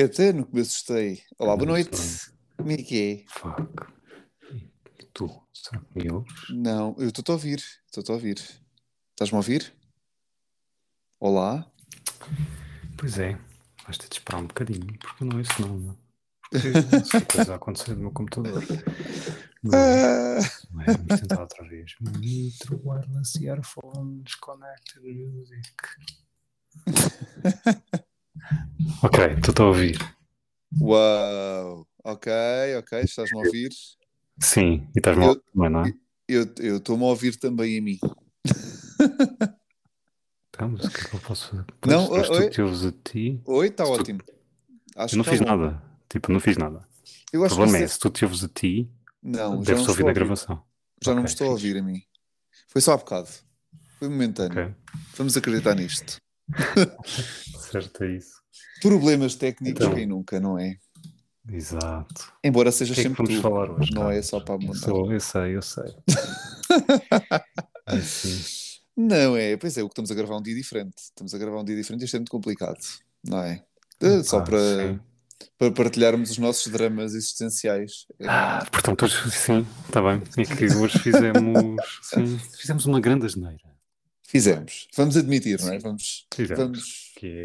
Quer dizer, no começo estei. Olá, boa noite. Como é que é? Fuck. E tu? Será que me ouves? Não, eu estou a ouvir. Estou a ouvir. Estás-me a ouvir? Olá? Pois é, vais ter de esperar um bocadinho, porque não é isso não. não. Porque coisa a acontecer no meu computador. Não é? Ah, Não é? Vamos tentar outra vez. Nitro wireless earphones connected music. ok, estou a ouvir. uau! Ok, ok. Estás-me a ouvir? Sim, e estás-me a ouvir também, não é? Eu estou-me a ouvir também a mim. Então, mas o que é que eu posso fazer? Não, Pois, oi, tu te ouves a ti. Oi, está tu- ótimo. Acho Eu não que fiz tá bom. nada. Tipo, não fiz nada. Eu O acho que problema é, esse- se tu te ouves a ti, Não, não deves estou ouvir a na gravação. Já não me estou a ouvir a mim. Foi só há bocado. Foi momentâneo. Ok, Vamos acreditar nisto. certo, é isso. Problemas técnicos, Então. quem nunca, não é? Exato. Embora seja que é que sempre vamos tu. falar hoje? Não cara? é só para mudar. sou, eu sei, eu sei. É assim. Não é, pois é, o que estamos a gravar um dia diferente. Estamos a gravar um dia diferente e isto é muito complicado, não é? Eh, Só Pá, para, sim. para partilharmos os nossos dramas existenciais. É, Ah, portanto, hoje sim, está bem. É que hoje fizemos, sim, fizemos uma grande asneira. Fizemos. Vamos admitir, não é? Vamos. Fizemos. vamos... Que é,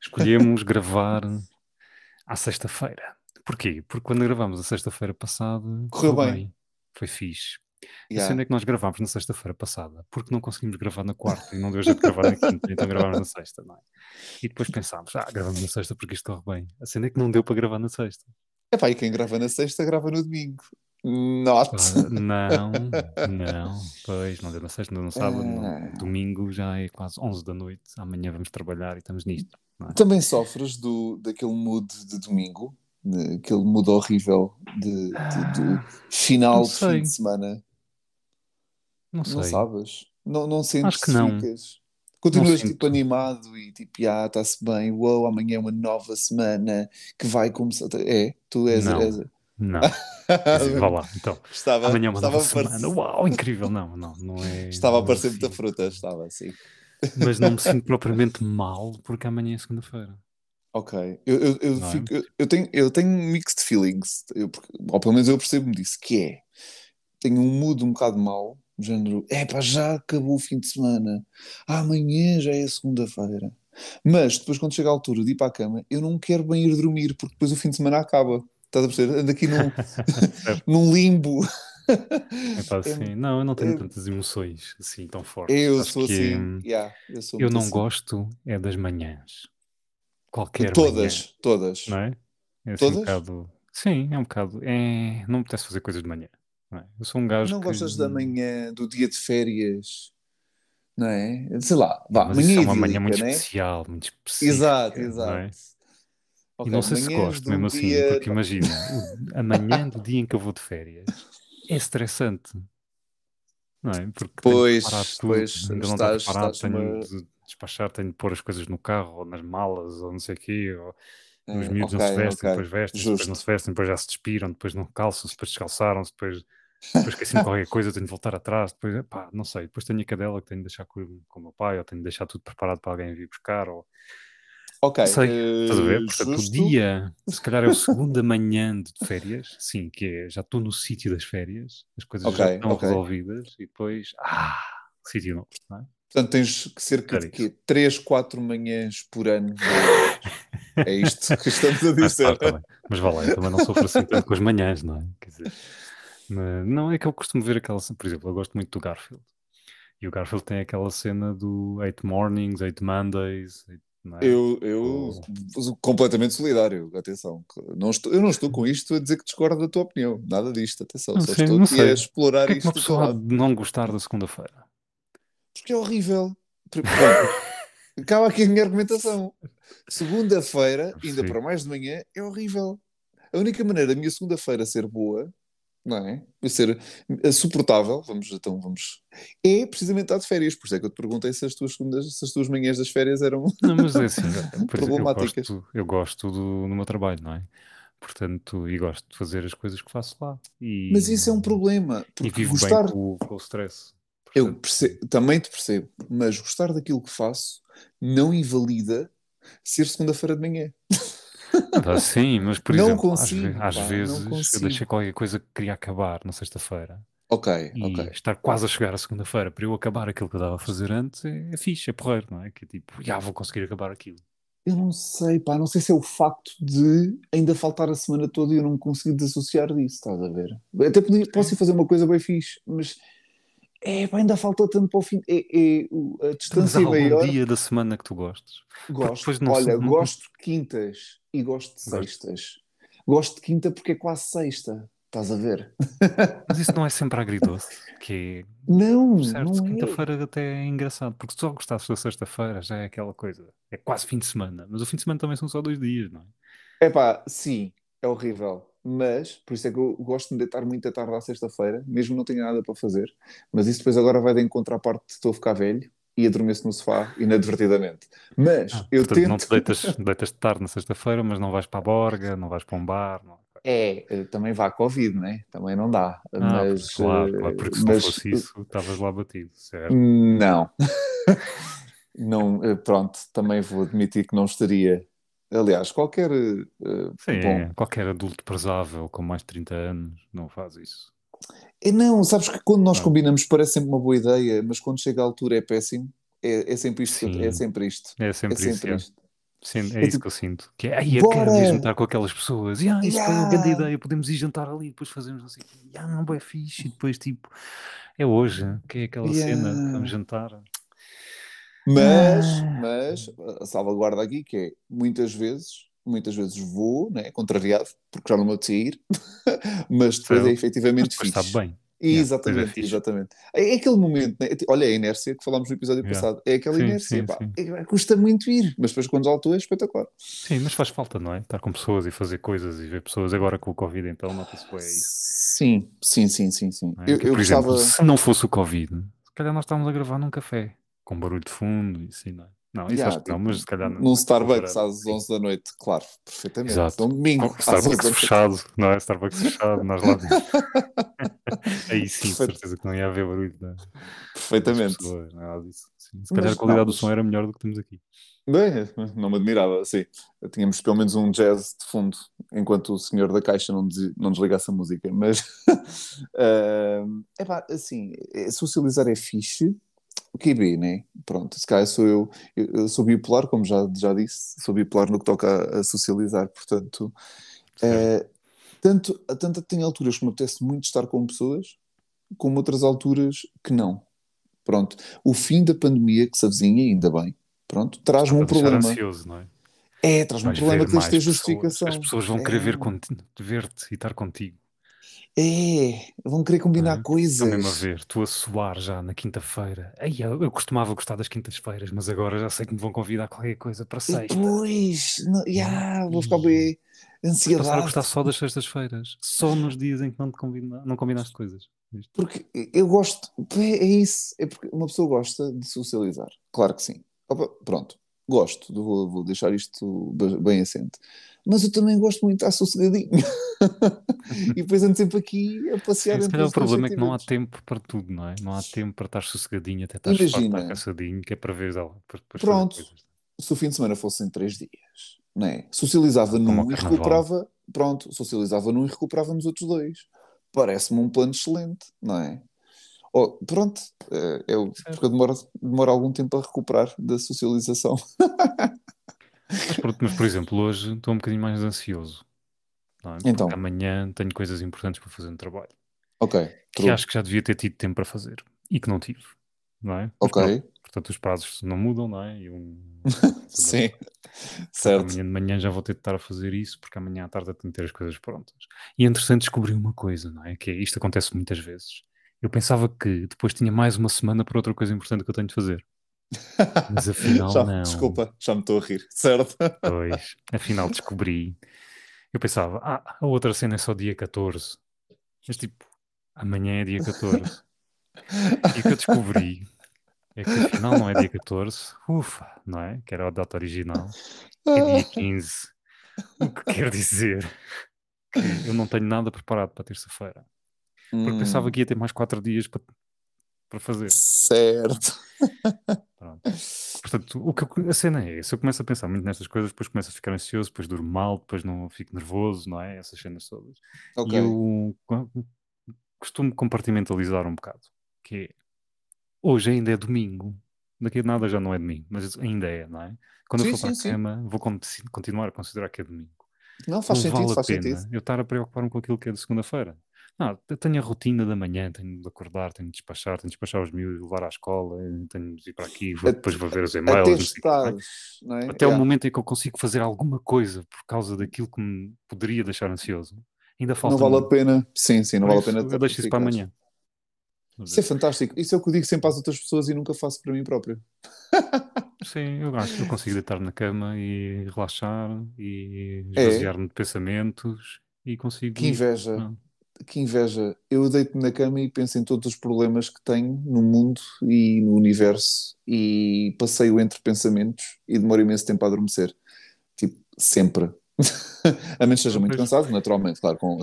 escolhemos gravar à sexta-feira. Porquê? Porque quando gravámos a sexta-feira passada, Correu correu bem. Foi fixe. E Yeah. sendo é que nós gravámos na sexta-feira passada, porque não conseguimos gravar na quarta e não deu jeito de gravar na quinta, então gravámos na sexta, não é? E depois pensámos, ah, gravamos na sexta porque isto corre bem. A cena é que não deu para gravar na sexta. Epá, e quem grava na sexta, grava no domingo. Not. Ah, não, não, pois, não deu na sexta, não deu no sábado, no Ah. domingo já é quase 11 da noite, amanhã vamos trabalhar e estamos nisto. É? Também sofres do, daquele mood de domingo, de- aquele mood horrível de, de- de final de fim de semana. Não sei. Não sabes? Não, não sentes Acho que não. ficas. Continuas tipo animado e tipo, ah, está-se bem, uou, amanhã é uma nova semana que vai começar. É, tu és. Não. és... Não, vá lá, então. estava, Amanhã é uma nova parecer- semana. Uau, incrível. Não, não, não é. estava a não aparecer muita fruta, estava assim. Mas não me sinto propriamente mal porque amanhã é segunda-feira. Ok, eu, eu, eu, é? fico- eu, tenho, eu tenho mixed feelings, ou pelo menos eu percebo-me disso, que é, tenho um mood um bocado mau, género, é pá, já acabou o fim de semana, amanhã já é segunda-feira. Mas depois quando chega a altura de ir para a cama, eu não quero bem ir dormir, porque depois o fim de semana acaba. Estás a perceber? Ando aqui num, num limbo. É pá, assim, não, eu não tenho é- tantas emoções assim tão fortes. Eu Acho sou que, assim, yeah, eu sou Eu não assim. gosto é das manhãs. Qualquer Todas, todas. manhã, não é? É assim um Todas? bocado. Sim, é um bocado. É... Não me apetece fazer coisas de manhã. Não é? Eu sou um gajo Não que. gostas da manhã, do dia de férias, não é? Sei lá, vá, Mas manhã isso é uma manhã muito é? especial, muito específica. Exato, não exato. é? Ok, e não sei se gosto um mesmo assim, dia- porque imagina, o- a manhã do dia em que eu vou de férias é estressante. Não é? Porque tenho Pois, de preparar tudo, pois, ainda não está estás- preparado, estás tenho numa- de despachar, tenho de pôr as coisas no carro, ou nas malas, ou não sei o quê, ou os Ah, miúdos ok, não se vestem, ok, depois vestem, depois não justo. se vestem, depois já se despiram, depois não calçam-se, depois descalçaram-se, depois, depois esqueci-me qualquer coisa, tenho de voltar atrás, depois, pá, não sei, depois tenho a cadela que tenho de deixar com, com o meu pai, ou tenho de deixar tudo preparado para alguém vir buscar, ou Ok, sei, eh, estás a ver? Portanto, o dia, se calhar é o segunda manhã de férias, sim, que é, já estou no sítio das férias, as coisas já Ok, estão ok. resolvidas, e depois, ah, sítio novo, não é? Portanto, tens que cerca de quê? 3, 4 manhãs por ano. É isto que estamos a dizer. tá. Mas vá lá, eu também não sofro assim tanto com as manhãs, não é? Quer dizer, mas não é que eu costumo ver aquela cena, por exemplo, eu gosto muito do Garfield. E o Garfield tem aquela cena do Eight Mornings, Eight Mondays, eight- é? Eu, eu completamente solidário, atenção. Não estou, eu não estou com isto a dizer que discordo da tua opinião, nada disto, atenção. Não Só sei, estou aqui sei. a explorar Porquê é que isto uma pessoa de não gostar da segunda-feira? Porque é horrível. Bom, acaba aqui a minha argumentação. Segunda-feira, ainda para mais de manhã, é horrível. A única maneira da minha segunda-feira ser boa, não é? Ser eh, suportável, vamos, então vamos, é precisamente estar de férias. Por isso é que eu te perguntei se as tuas, segundas, se as tuas manhãs das férias eram. Não, mas é assim, por exemplo, eu Problemáticas. gosto, eu gosto do, no meu trabalho, não é? Portanto, e gosto de fazer as coisas que faço lá. E, Mas isso é um problema. E Porque vivo gostar. bem com, com o stress. Eu Portanto, perce- também te percebo, mas gostar daquilo que faço não invalida ser segunda-feira de manhã. Ah, sim, mas por Não exemplo, às, consigo, às pá, não vezes eu deixei qualquer coisa que queria acabar na sexta-feira Ok, e ok. estar quase a chegar à segunda-feira para eu acabar aquilo que eu estava a fazer antes é, é fixe, é porreiro, não é? Que é tipo, já vou conseguir acabar aquilo. Eu não sei, pá, não sei se é o facto de ainda faltar a semana toda e eu não me conseguir desassociar disso, estás a ver? Até podia, posso ir fazer uma coisa bem fixe, mas é, pá, ainda falta tanto para o fim. É, é a distância algum maior. dia da semana que tu gostes? Gosto, não olha, não- gosto de quintas e gosto de Gosto. sextas. Gosto de quinta porque é quase sexta, estás a ver? Mas isso não é sempre agridoce, que Não, é certo, não é. quinta-feira até é engraçado, porque se só gostasses da sexta-feira já é aquela coisa, é quase fim de semana, mas o fim de semana também são só dois dias, não é? É pá, sim, é horrível. Mas, por isso é que eu gosto de deitar muito à tarde à sexta-feira, mesmo não tenho nada para fazer. Mas isso depois agora vai de encontro à parte de estou a ficar velho e adormeço no sofá inadvertidamente. Mas Ah, eu portanto, não tento. te deitas, deitas de tarde na sexta-feira, mas não vais para a borga, não vais para um bar. Não... É, eh, também vá Covid, né? Também não dá. Ah, mas, claro, claro, porque se eh, não mas, fosse isso, estavas lá batido, certo? Não. não, eh, pronto, também vou admitir que não estaria. Aliás, qualquer. eh, Sim, bom, qualquer adulto prezável com mais de 30 anos não faz isso. É, não, sabes que quando nós Não. combinamos parece sempre uma boa ideia, mas quando chega à altura é péssimo. É, é sempre isto. É Sim. sempre isto. É É sempre isso, sempre é. isto. Sim, é É isso tipo, que eu sinto. Que é, ai, eu quero bora! mesmo estar com aquelas pessoas. E, ah, isso foi uma grande Yeah! ideia, podemos ir jantar ali, depois fazemos assim. Ah, não, é fixe. E depois, tipo, é hoje, que é aquela cena, vamos Yeah. jantar. Mas, Ah. mas a salvaguarda aqui que é muitas vezes, muitas vezes vou, né, contrariado, porque já não me apetecia ir, mas depois é efetivamente depois está fixe. bem. Yeah, é Exatamente, fixe. exatamente. É é aquele momento, né? Olha, a inércia que falámos no episódio Yeah. passado, é aquela Sim, inércia, sim, pá, sim. é- custa muito ir, mas depois quando estou é espetacular. Sim, mas faz falta, não é? Estar com pessoas e fazer coisas e ver pessoas. Agora com o Covid, então, nota-se bem isso. Sim, sim, sim, sim, sim. é? Eu, Que, eu por exemplo, gostava. se não fosse o Covid, se calhar nós estávamos a gravar num café, com barulho de fundo e assim, não é? Não, isso Yeah, acho que não, tipo, mas se calhar num Starbucks às sim. 11 da noite, claro, perfeitamente. Exato. Domingo Com às 11 da Starbucks fechado, não é? Starbucks fechado, nós lá. Aí sim, Perfeito- certeza que não ia haver barulho das Perfeitamente. pessoas, nada disso. Sim, Se calhar Mas a qualidade não, do mas- som era melhor do que temos aqui. Bem, não me admirava, sim. Tínhamos pelo menos um jazz de fundo, enquanto o senhor da caixa não, des- não desligasse a música. Mas, é epá, assim, é- socializar é fixe. O QB, né? Pronto, se calhar sou eu, eu, sou bipolar, como já, já disse, sou bipolar no que toca a, a socializar, portanto, é, tanto, tanto tem alturas que me apetece muito estar com pessoas, como outras alturas que não. Pronto, o fim da pandemia que se avizinha, ainda bem, pronto, traz-me um problema. ansioso, não é? É, traz-me um problema ver que tens de ter pessoas. justificação. As pessoas vão querer ver É. conti- ver-te e estar contigo. É, vão querer combinar é? Estão mesmo a coisas. ver, tu a suar já na quinta-feira. Eu, eu costumava gostar das quintas-feiras, mas agora já sei que me vão convidar a qualquer coisa para E sexta. depois, não, yeah, vou ficar bem Vais passar a ansiedade. gostar só das sextas-feiras, só nos dias em que não, te combina, não combinaste coisas. Viste? Porque eu gosto, é é isso, é porque uma pessoa gosta de socializar, claro que sim. Opa, pronto, gosto, vou, vou deixar isto be- bem assente. Mas eu também gosto muito de estar sossegadinho. e depois ando sempre aqui a passear Sim, se entre calhar o problema é que não há tempo para tudo, não é? Não há tempo para estar sossegadinho, até estar Imagina, cansadinho, que é para ver, para, para fazer pronto, se o fim de semana fosse em três dias, não é? Socializava num e recuperava, pronto, socializava num e recuperava nos outros dois. Parece-me um plano excelente, não é? Oh, pronto, eh, eu, porque eu demoro, demoro algum tempo a recuperar da socialização. Mas, por, mas, por exemplo, hoje estou um bocadinho mais ansioso, não é? Porque Então, amanhã tenho coisas importantes para fazer no trabalho. ok, que true, acho que já devia ter tido tempo para fazer e que não tive, não é? Mas pronto, ok, portanto os prazos não mudam, não é? E um... sim, certo. amanhã de manhã já vou ter de estar a fazer isso porque amanhã à tarde eu tenho de ter as coisas prontas. E entretanto descobri uma coisa, não é? Que é, isto acontece muitas vezes. Eu pensava que depois tinha mais uma semana para outra coisa importante que eu tenho de fazer. Mas afinal Já, não. desculpa, já me estou a rir, certo? Pois, afinal descobri. Eu pensava, ah, a outra cena é só dia 14. Mas tipo, amanhã é dia 14. E o que eu descobri é que afinal não é dia 14, ufa, não é? Que era a data original, é dia 15. O que quer dizer que eu não tenho nada preparado para terça-feira. Porque pensava Hum, que ia ter mais 4 dias para, para fazer. Certo. Pronto. Portanto, o que eu- a cena é essa. Eu começo a pensar muito nestas coisas, depois começo a ficar ansioso, depois durmo mal, depois não fico nervoso, não é? Essas cenas todas. Ok. E eu co- costumo compartimentalizar um bocado, que é, hoje ainda é domingo, daqui a nada já não é domingo, mas ainda é, não é? Quando Sim, eu for para sim, a sim. cama, vou con- continuar a considerar que é domingo. Não, faz não sentido, vale a faz pena sentido. eu estar a preocupar-me com aquilo que é de segunda-feira. Não, eu tenho a rotina da manhã, tenho de acordar, tenho de despachar, tenho de despachar os miúdos, levar à escola, tenho de ir para aqui, vou, depois vou ver os e-mails, o é? estares, é? Até o Yeah. momento em que eu consigo fazer alguma coisa por causa daquilo que me poderia deixar ansioso, ainda falta Não vale a pena. Sim, sim, não vale a pena. eu deixo isso para amanhã. Isso é fantástico. Isso é o que eu digo sempre às outras pessoas e nunca faço para mim próprio. Sim, eu acho que eu consigo deitar na cama e relaxar e É. esvaziar-me de pensamentos e consigo Que inveja. Não. Que inveja. Eu deito-me na cama e penso em todos os problemas que tenho no mundo e no universo e passeio entre pensamentos e demoro imenso tempo a adormecer. Tipo, sempre. a menos esteja muito cansado, naturalmente, claro, com,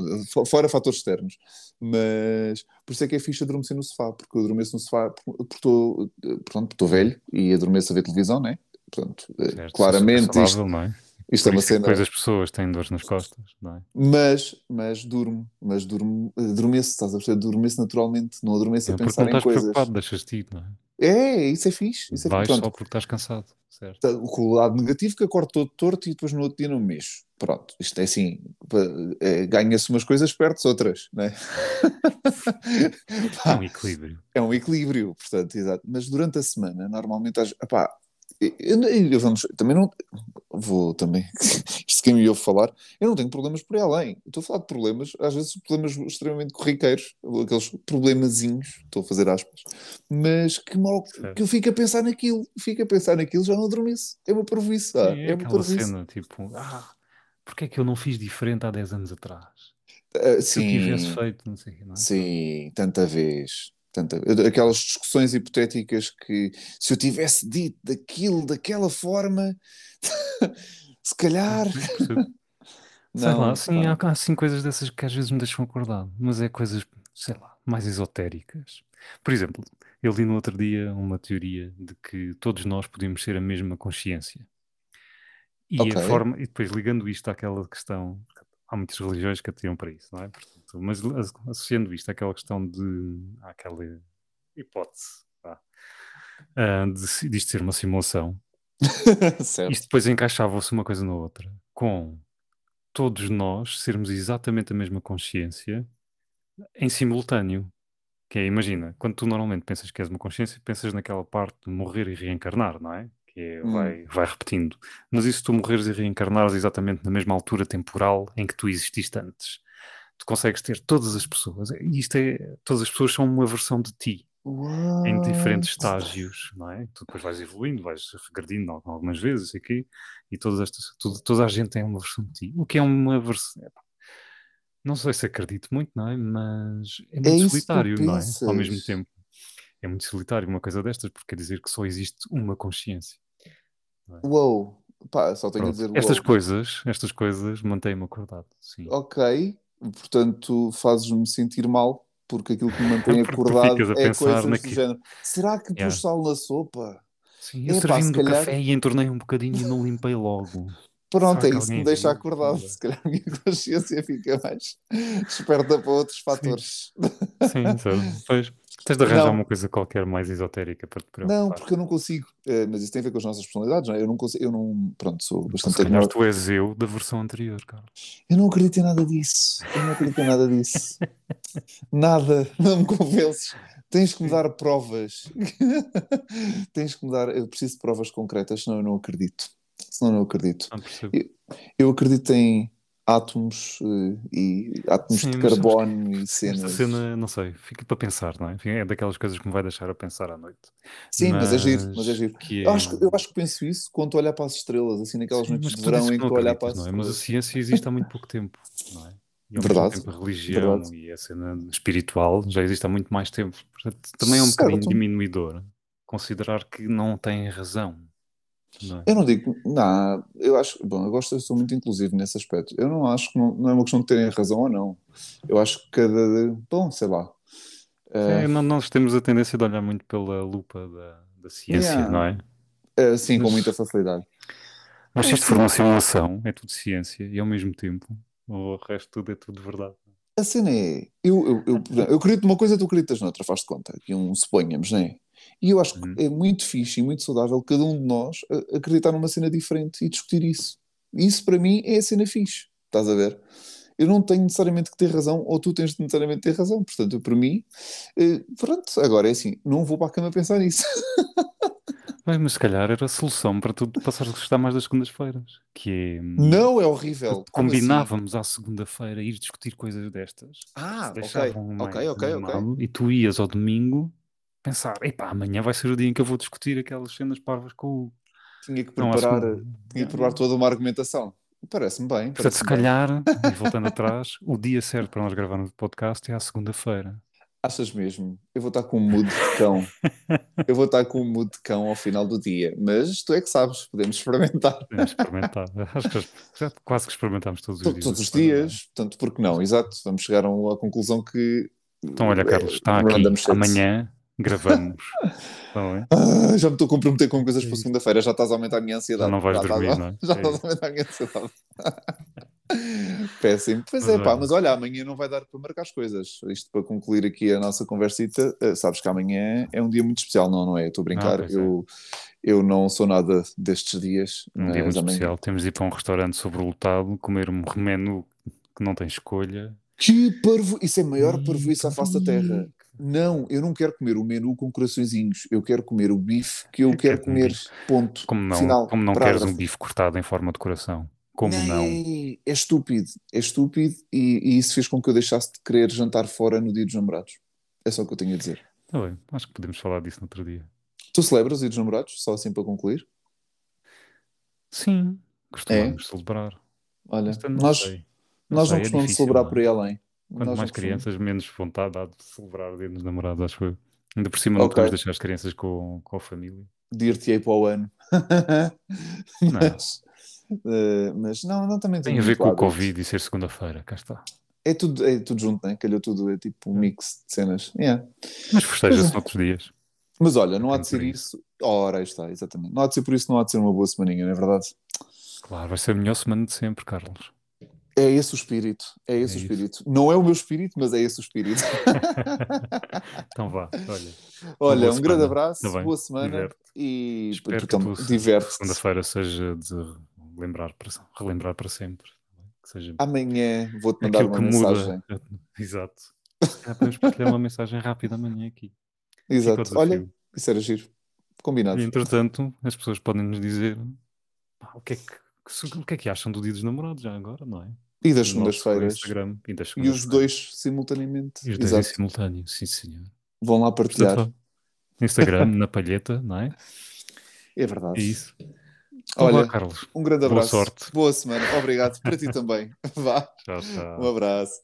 fora fatores externos. Mas por isso é que é fixe adormecer no sofá, porque eu adormeço no sofá porque estou, portanto, estou velho e adormeço a ver televisão, né? Portanto, eh, Certo, claramente super isto, saudável, não é? Isto é Por uma é que cena. depois as pessoas têm dores nas costas, não é? Mas, mas durmo, mas durmo, adormeço, estás a perceber? Adormeço naturalmente, não adormeço É a porque pensar não em estás coisas. preocupado, deixas-te ir, não é? É, isso é fixe. Isso é Vais fixe. só porque estás cansado, certo? tá- com o lado negativo que acordo todo torto e depois no outro dia não me mexo. Pronto, isto é assim, é, ganha-se umas coisas, perde-se outras, né? É um equilíbrio. É um equilíbrio, portanto, exato. Mas durante a semana, normalmente, epá, eu, vamos, também não vou também, isto quem me ouve falar, eu não tenho problemas por aí além. Estou a falar de problemas, às vezes problemas extremamente corriqueiros, aqueles problemazinhos, estou a fazer aspas, mas que, mal, que eu fico a pensar naquilo, fico a pensar naquilo, já não adormeço. É uma parvoíce, ah, Sim, é é uma cena, tipo, ah, porque é que eu não fiz diferente há 10 anos atrás? Ah, Se eu tivesse sim, feito, não sei o quê, não é? Sim, tanta vez. Tanta... Aquelas discussões hipotéticas que se eu tivesse dito daquilo, daquela forma, se calhar. Sim. Sei Não, lá, sim, há, há assim coisas dessas que às vezes me deixam acordado, mas é coisas, sei lá, mais esotéricas. Por exemplo, eu li no outro dia uma teoria de que todos nós podemos ser a mesma consciência. E Ok. a forma, e depois ligando isto àquela questão, há muitas religiões que atiram para isso, não é? Portanto, mas as- associando isto àquela questão de, àquela hipótese, vá, ah, de, se- disto ser uma simulação, Certo. isto depois encaixava-se uma coisa na outra, com todos nós sermos exatamente a mesma consciência em simultâneo. Que é, imagina, quando tu normalmente pensas que és uma consciência, pensas naquela parte de morrer e reencarnar, não é? Que é, Hum. vai, vai repetindo. Mas e se tu morreres e reencarnares exatamente na mesma altura temporal em que tu exististe antes? Tu consegues ter todas as pessoas. E isto é, todas as pessoas são uma versão de ti em diferentes What? estágios, não é? Tu depois vais evoluindo, vais regredindo al- algumas vezes aqui, e todas estas, tudo- toda a gente tem uma versão de ti. O que é uma versão. Não sei se acredito muito, não é? Mas é É muito tu solitário, não é? Ao mesmo tempo. É muito solitário uma coisa destas, porque quer dizer que só existe uma consciência. Uou, pá, só tenho a dizer Estas uou. coisas, estas coisas mantêm-me acordado, sim. Ok, portanto, fazes-me sentir mal, porque aquilo que me mantém acordado é coisas do naquilo. género. Será que pus Yeah. sal na sopa? Sim, eu Epá, servi-me se do calhar. café e entornei um bocadinho e não limpei logo. Pronto, Será é isso que me deixa acordado. Se calhar a minha consciência fica mais esperta para outros Sim, fatores. sim, sabe? Pois, tens de arranjar uma Não, coisa qualquer mais esotérica para te não, preocupar. porque eu não consigo. Eh, mas isso tem a ver com as nossas personalidades, não é? Eu não consigo, eu não, pronto, sou Então, bastante se calhar tu és eu da versão anterior, Carlos. Eu não acredito em nada disso. Eu não acredito em nada disso. Nada, não me convences. Tens que me dar provas. Tens que me dar. Eu preciso de provas concretas, senão eu não acredito. Senão eu não acredito. Não percebo. Eu, eu acredito em átomos eh, e átomos Sim, de mas carbono e esta cenas. cena, não sei, fica para pensar, não é? Enfim, É daquelas coisas que me vai deixar a pensar à noite. Sim, mas é giro, mas é Mas giro. que Eu é. acho, que- eu acho que penso isso quando estou a olhar para as estrelas, assim, naquelas Sim, noites mas de verão em que olhar para as não é? Mas a ciência existe há muito pouco tempo, não é? E Verdade, tempo a religião verdade. e a cena espiritual já existe há muito mais tempo. Portanto, também é um bocadinho Certo. diminuidor considerar que não tem razão, não é? Eu não digo, não, eu acho, bom, eu gosto, eu sou muito inclusivo nesse aspecto. Eu não acho que não, não é uma questão de terem razão ou não. Eu acho que cada, bom, sei lá, é, nós temos a tendência de olhar muito pela lupa da, da ciência, Yeah. não é? uh, sim, com Mas- muita facilidade. Mas se isto for uma simulação, é tudo ciência e ao mesmo tempo o resto tudo é tudo verdade. A cena é. Eu, eu, eu, eu acredito numa coisa, tu acreditas noutra, faz-te conta. Aqui um suponhamos, não é? E eu acho que Uhum. é muito fixe e muito saudável cada um de nós a- acreditar numa cena diferente e discutir isso. Isso para mim é a cena fixe. Estás a ver? Eu não tenho necessariamente que ter razão, ou tu tens necessariamente que ter razão. Portanto, eu, para mim, eh, pronto, agora é assim, não vou para a cama pensar nisso. Bem, mas se calhar era a solução para tu passares a gostar mais das segundas-feiras, que é hum, Não é horrível. Assim? combinávamos à segunda-feira ir discutir coisas destas. Ah, ok, ok, ok, ok. E tu ias ao domingo pensar, epá, amanhã vai ser o dia em que eu vou discutir aquelas cenas parvas com o... Tinha que Não, preparar, tinha que preparar toda uma argumentação. Parece-me bem. Portanto, se calhar, e voltando atrás, o dia certo para nós gravarmos o podcast é à segunda-feira. Achas mesmo? Eu vou estar com um mood de cão. Eu vou estar com um mood de cão ao final do dia. Mas tu é que sabes, podemos experimentar. Podemos experimentar. Acho que já quase que experimentámos todos os dias. Todos os é? dias, portanto, porque não? Exato, vamos chegar a uma conclusão que. Então, olha, Carlos, está eh, aqui. Amanhã gravamos. É? Ah, já me estou a comprometer com coisas É para segunda-feira, já estás a aumentar a minha ansiedade. Já não vais estás dormir, a- não é? Já É estás a aumentar a minha ansiedade. Péssimo. Pois Mas é, pá, olha. mas olha, amanhã não vai dar para marcar as coisas. Isto para concluir aqui a nossa conversita, eh, sabes que amanhã é um dia muito especial, não, não é? Estou a brincar. pois é. eu, eu não sou nada destes dias, Um dia muito amanhã. especial. Temos de ir para um restaurante sobrelotado, comer um menu que não tem escolha. Que parvo... Isso é a maior parvoíce à face da terra. Não, eu não quero comer o menu com coraçõezinhos. Eu quero comer o bife que eu Eu quero quero comer. Ponto. Como não, Final. como não queres um bife cortado em forma de coração? Como não? É estúpido. É estúpido e, e isso fez com que eu deixasse de querer jantar fora no dia dos namorados. É só o que eu tenho a dizer. Tá bem, acho que podemos falar disso no outro dia. Tu celebras o dia dos namorados? Só assim para concluir? Sim, costumamos celebrar. Olha, não nós, sei. Não nós não sei, é costumamos difícil, celebrar não é? por aí além. Quanto Nós não mais crianças, menos vontade há de celebrar o dia dos namorados, acho eu. Ainda por cima não Ok. podemos deixar as crianças com, com a família. Dir-te-ei para o ano. Não. mas, eh, mas não, não também Tem a tenho ver com o. Covid e ser segunda-feira, cá está. É tudo, é tudo junto, né? Calhou tudo, é tipo um mix de cenas. Yeah. Mas festeja-se é. noutros dias. Mas olha, não há Tem de ser isso. Ora, aí está, exatamente. Não há de ser por isso, não há de ser uma boa semaninha, não é verdade? Claro, vai ser a melhor semana de sempre, Carlos. É esse o espírito. É esse É o isso. espírito. Não é o meu espírito, mas é esse o espírito. então vá, olha. Olha, um grande semana. abraço, Tá boa semana diverte. e Espero tu que tam- tu, diverte-te. segunda-feira seja de lembrar para, relembrar para sempre. Que seja Amanhã vou-te mandar uma que muda. mensagem. Exato. Se calhar podemos partilhar uma mensagem rápida amanhã aqui. Exato. Olha, isso era giro. Combinado. E, entretanto, as pessoas podem nos dizer o, que é que, o que é que acham do Dia dos Namorados já agora, não é? E das segundas-feiras. E E os dois simultaneamente. E os dois Exato. em simultâneo, sim senhor. Vão lá partilhar. Portanto. Instagram, na palheta, não é? É verdade. É isso. Então Olha, vá, Carlos. um grande boa abraço. sorte. Boa semana. Obrigado. Para ti também. Vá. Tchau, tchau. Um abraço.